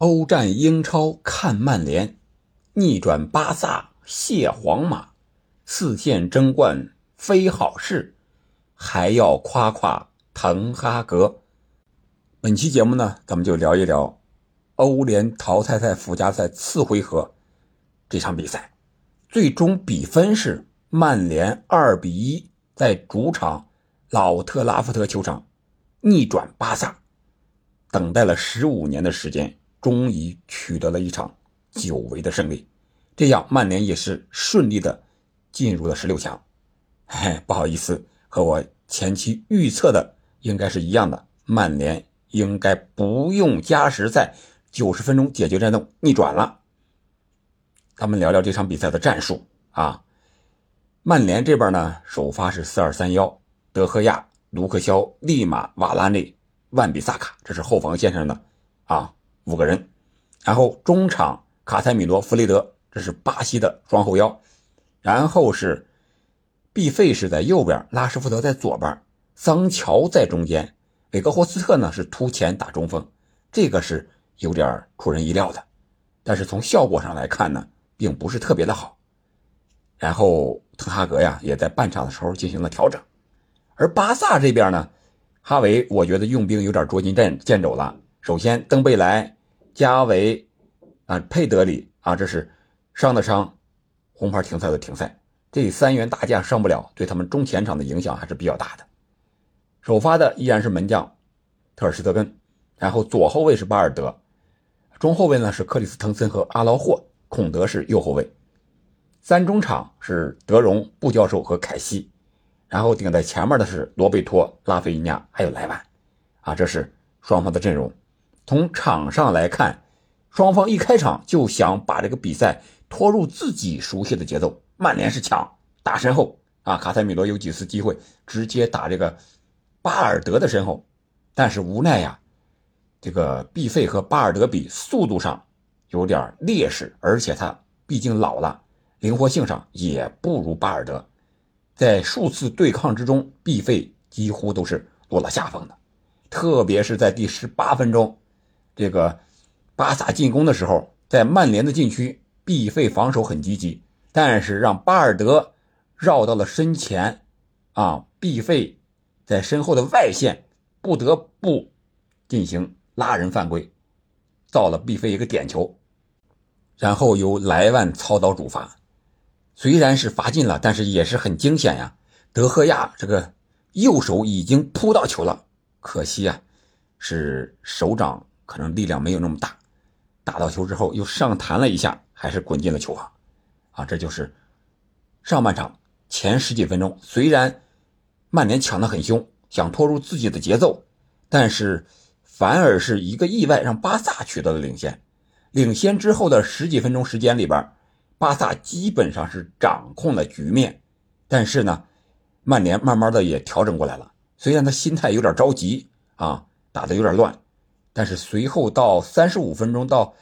欧战英超看曼联，逆转巴萨谢皇马，四线争冠非好事，还要夸夸滕哈格。本期节目呢，咱们就聊一聊欧联淘汰赛附加赛次回合这场比赛，最终比分是曼联二比一在主场老特拉福德球场逆转巴萨，等待了十五年的时间。终于取得了一场久违的胜利，这样曼联也是顺利的进入了十六强。嘿，不好意思，和我前期预测的应该是一样的，曼联应该不用加时赛，九十分钟解决战斗逆转了。咱们聊聊这场比赛的战术啊，曼联这边呢，首发是四二三幺，德赫亚、卢克肖、利马、瓦拉内、万比萨卡，这是后防线上的啊。五个人，然后中场卡塞米罗、弗雷德，这是巴西的双后腰，然后是毕费是在右边，拉什福德在左边，桑乔在中间，韦格霍斯特呢是突前打中锋，这个是有点出人意料的，但是从效果上来看呢，并不是特别的好。然后滕哈格呀也在半场的时候进行了调整，而巴萨这边呢，哈维我觉得用兵有点捉襟见见肘了。首先，登贝莱、加维、啊佩德里啊，这是伤的伤，红牌停赛的停赛，这三员大将上不了，对他们中前场的影响还是比较大的。首发的依然是门将特尔施特根，然后左后卫是巴尔德，中后卫呢是克里斯滕森和阿劳霍，孔德是右后卫，三中场是德容、布教授和凯西，然后顶在前面的是罗贝托、拉菲尼亚还有莱万，啊，这是双方的阵容。从场上来看，双方一开场就想把这个比赛拖入自己熟悉的节奏。曼联是抢打身后啊，卡塞米罗有几次机会直接打这个巴尔德的身后，但是无奈呀，这个毕费和巴尔德比速度上有点劣势，而且他毕竟老了，灵活性上也不如巴尔德。在数次对抗之中，毕费几乎都是落了下风的，特别是在第十八分钟。这个巴萨进攻的时候，在曼联的禁区，毕费防守很积极，但是让巴尔德绕到了身前，啊，毕费在身后的外线不得不进行拉人犯规，造了毕费一个点球，然后由莱万操刀主罚，虽然是罚进了，但是也是很惊险呀。德赫亚这个右手已经扑到球了，可惜啊，是手掌。可能力量没有那么大，打到球之后又上弹了一下，还是滚进了球网，啊，这就是上半场前十几分钟。虽然曼联抢得很凶，想拖入自己的节奏，但是反而是一个意外，让巴萨取得了领先。领先之后的十几分钟时间里边，巴萨基本上是掌控了局面，但是呢，曼联慢慢的也调整过来了。虽然他心态有点着急啊，打的有点乱。但是随后到三十五分钟到，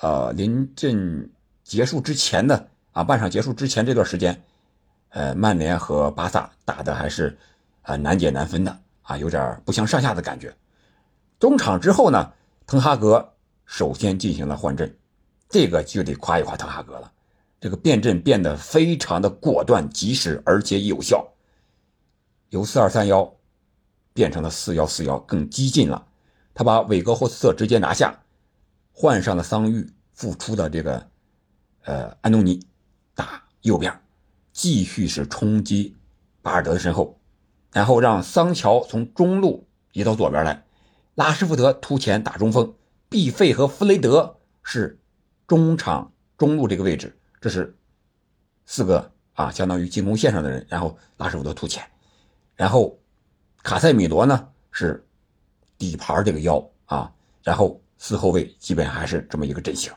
呃临阵结束之前的啊半场结束之前这段时间，呃曼联和巴萨打的还是啊难解难分的啊有点不相上下的感觉。中场之后呢，滕哈格首先进行了换阵，这个就得夸一夸滕哈格了，这个变阵变得非常的果断及时而且有效，由四二三幺变成了四幺四幺更激进了。他把韦格霍斯特直接拿下，换上了桑玉复出的这个，呃，安东尼打右边，继续是冲击巴尔德的身后，然后让桑乔从中路移到左边来，拉什福德突前打中锋，毕费和弗雷德是中场中路这个位置，这是四个啊，相当于进攻线上的人，然后拉什福德突前，然后卡塞米罗呢是。底盘这个腰啊，然后四后卫基本还是这么一个阵型，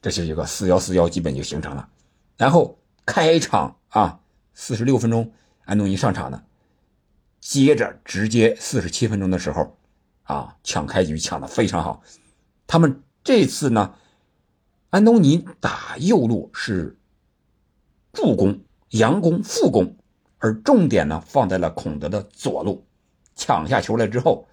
这是一个四幺四幺基本就形成了。然后开场啊，四十六分钟安东尼上场呢，接着直接四十七分钟的时候啊，抢开局抢的非常好。他们这次呢，安东尼打右路是助攻、佯攻、副攻，而重点呢放在了孔德的左路，抢下球来之后。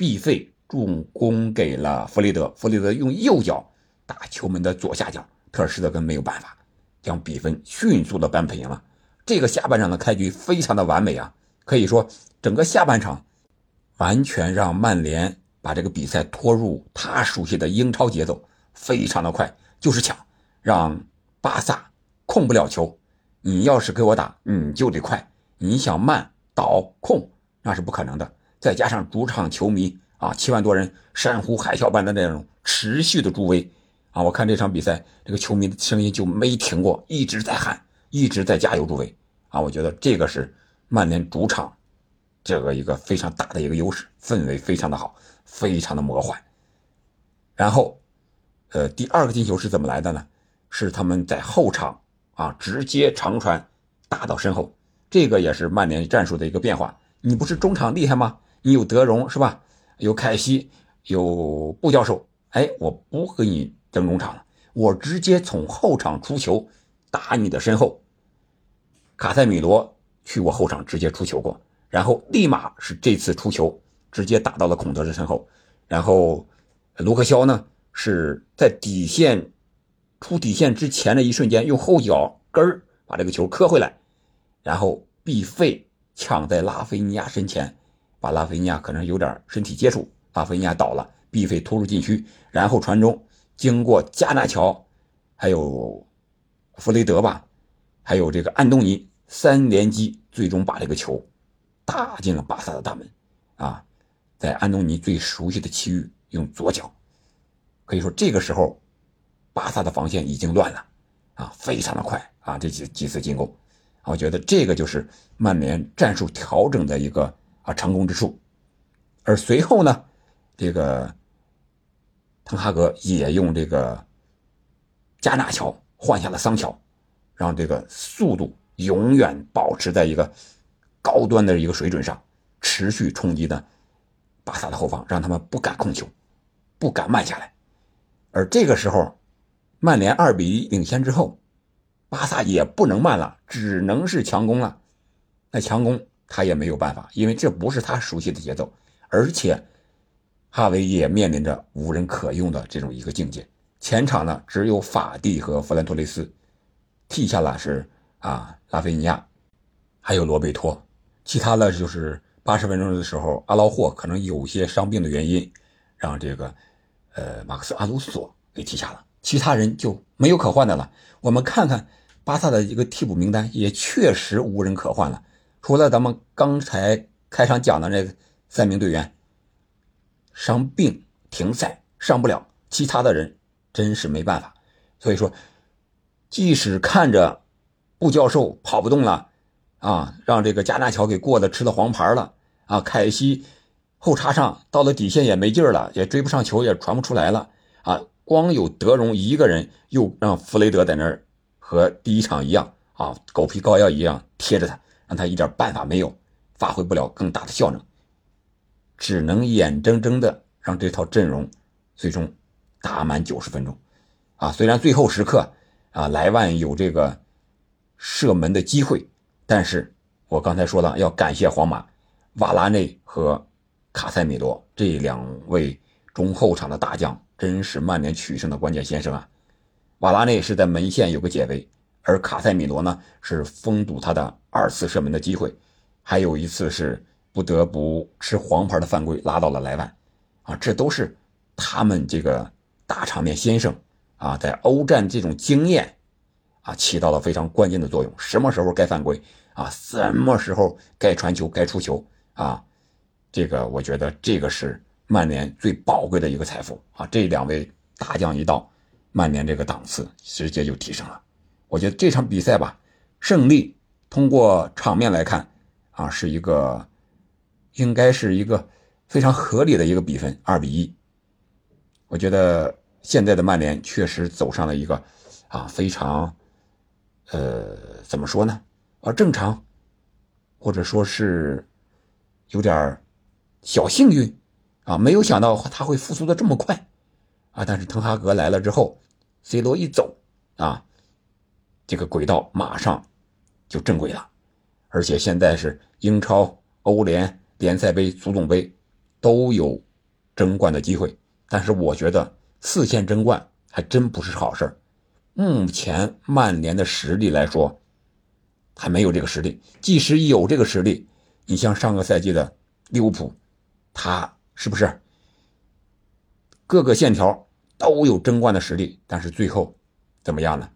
毕费助攻给了弗雷德，弗雷德用右脚打球门的左下角，特尔施特根没有办法，将比分迅速的扳平了。这个下半场的开局非常的完美啊，可以说整个下半场完全让曼联把这个比赛拖入他熟悉的英超节奏，非常的快，就是抢，让巴萨控不了球。你要是给我打，你就得快，你想慢倒控那是不可能的。再加上主场球迷啊，七万多人山呼海啸般的那种持续的助威啊，我看这场比赛，这个球迷的声音就没停过，一直在喊，一直在加油助威啊。我觉得这个是曼联主场这个一个非常大的一个优势，氛围非常的好，非常的魔幻。然后，呃，第二个进球是怎么来的呢？是他们在后场啊，直接长传打到身后，这个也是曼联战术的一个变化。你不是中场厉害吗？你有德容是吧？有凯西，有布教授。哎，我不和你争中场了，我直接从后场出球打你的身后。卡塞米罗去过后场直接出球过，然后立马是这次出球直接打到了孔德的身后。然后卢克肖呢是在底线出底线之前的一瞬间用后脚跟把这个球磕回来，然后毕费抢在拉菲尼亚身前。把拉菲尼亚可能有点身体接触，拉菲尼亚倒了，毕费突入禁区，然后传中，经过加纳乔，还有弗雷德吧，还有这个安东尼三连击，最终把这个球打进了巴萨的大门。啊，在安东尼最熟悉的区域用左脚，可以说这个时候巴萨的防线已经乱了，啊，非常的快啊，这几几次进攻，我觉得这个就是曼联战术调整的一个。啊，成功之处，而随后呢，这个滕哈格也用这个加纳乔换下了桑乔，让这个速度永远保持在一个高端的一个水准上，持续冲击的巴萨的后方，让他们不敢控球，不敢慢下来。而这个时候，曼联二比一领先之后，巴萨也不能慢了，只能是强攻了。那强攻。他也没有办法，因为这不是他熟悉的节奏，而且哈维也面临着无人可用的这种一个境界。前场呢，只有法蒂和弗兰托雷斯，替下了是啊拉菲尼亚，还有罗贝托，其他的就是八十分钟的时候，阿劳霍可能有些伤病的原因，让这个呃马克思阿鲁索给替下了，其他人就没有可换的了。我们看看巴萨的一个替补名单，也确实无人可换了。除了咱们刚才开场讲的那三名队员伤病停赛上不了，其他的人真是没办法。所以说，即使看着布教授跑不动了啊，让这个加纳乔给过的吃了黄牌了啊，凯西后插上到了底线也没劲儿了，也追不上球，也传不出来了啊。光有德容一个人，又让弗雷德在那儿和第一场一样啊，狗皮膏药一样贴着他。让他一点办法没有，发挥不了更大的效能，只能眼睁睁的让这套阵容最终打满九十分钟。啊，虽然最后时刻啊莱万有这个射门的机会，但是我刚才说了，要感谢皇马瓦拉内和卡塞米罗这两位中后场的大将，真是曼联取胜的关键先生啊！瓦拉内是在门线有个解围。而卡塞米罗呢，是封堵他的二次射门的机会，还有一次是不得不吃黄牌的犯规拉到了莱万，啊，这都是他们这个大场面先生啊，在欧战这种经验啊，起到了非常关键的作用。什么时候该犯规啊？什么时候该传球、该出球啊？这个我觉得这个是曼联最宝贵的一个财富啊！这两位大将一到，曼联这个档次直接就提升了。我觉得这场比赛吧，胜利通过场面来看，啊，是一个，应该是一个非常合理的一个比分，二比一。我觉得现在的曼联确实走上了一个，啊，非常，呃，怎么说呢？啊，正常，或者说是有点小幸运，啊，没有想到他会复苏的这么快，啊，但是滕哈格来了之后，C 罗一走，啊。这个轨道马上就正轨了，而且现在是英超、欧联、联赛杯、足总杯都有争冠的机会。但是我觉得四线争冠还真不是好事目前曼联的实力来说，还没有这个实力。即使有这个实力，你像上个赛季的利物浦，他是不是各个线条都有争冠的实力？但是最后怎么样呢？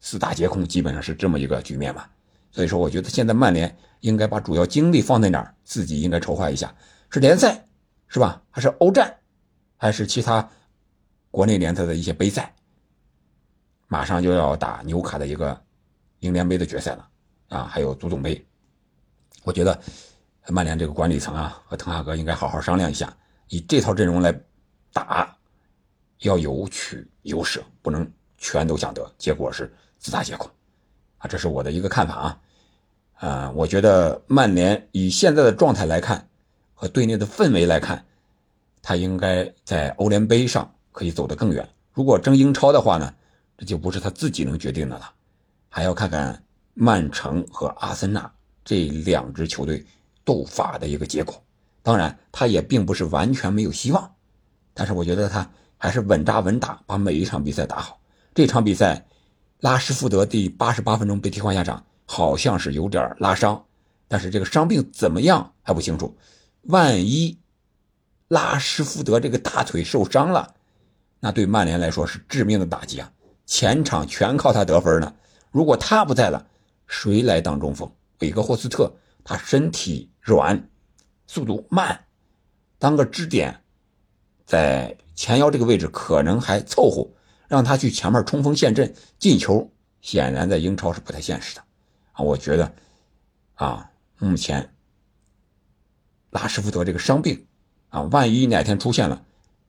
四大皆空，基本上是这么一个局面嘛。所以说，我觉得现在曼联应该把主要精力放在哪儿？自己应该筹划一下，是联赛，是吧？还是欧战？还是其他国内联赛的一些杯赛，马上就要打纽卡的一个英联杯的决赛了啊！还有足总杯，我觉得曼联这个管理层啊和滕哈格应该好好商量一下，以这套阵容来打，要有取有舍，不能全都想得，结果是自大皆空啊！这是我的一个看法啊！啊，我觉得曼联以现在的状态来看和队内的氛围来看。他应该在欧联杯上可以走得更远。如果争英超的话呢，这就不是他自己能决定的了，还要看看曼城和阿森纳这两支球队斗法的一个结果。当然，他也并不是完全没有希望，但是我觉得他还是稳扎稳打，把每一场比赛打好。这场比赛，拉什福德第八十八分钟被替换下场，好像是有点拉伤，但是这个伤病怎么样还不清楚，万一。拉什福德这个大腿受伤了，那对曼联来说是致命的打击啊！前场全靠他得分呢。如果他不在了，谁来当中锋？韦格霍斯特他身体软，速度慢，当个支点，在前腰这个位置可能还凑合，让他去前面冲锋陷阵进球，显然在英超是不太现实的啊！我觉得，啊，目前拉什福德这个伤病。啊，万一哪天出现了，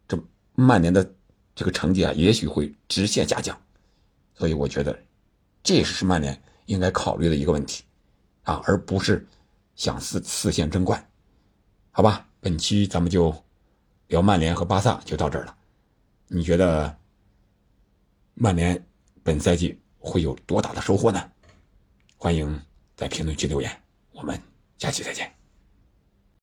这曼联的这个成绩啊，也许会直线下降，所以我觉得这也是曼联应该考虑的一个问题，啊，而不是想四四线争冠，好吧？本期咱们就聊曼联和巴萨就到这儿了，你觉得曼联本赛季会有多大的收获呢？欢迎在评论区留言，我们下期再见。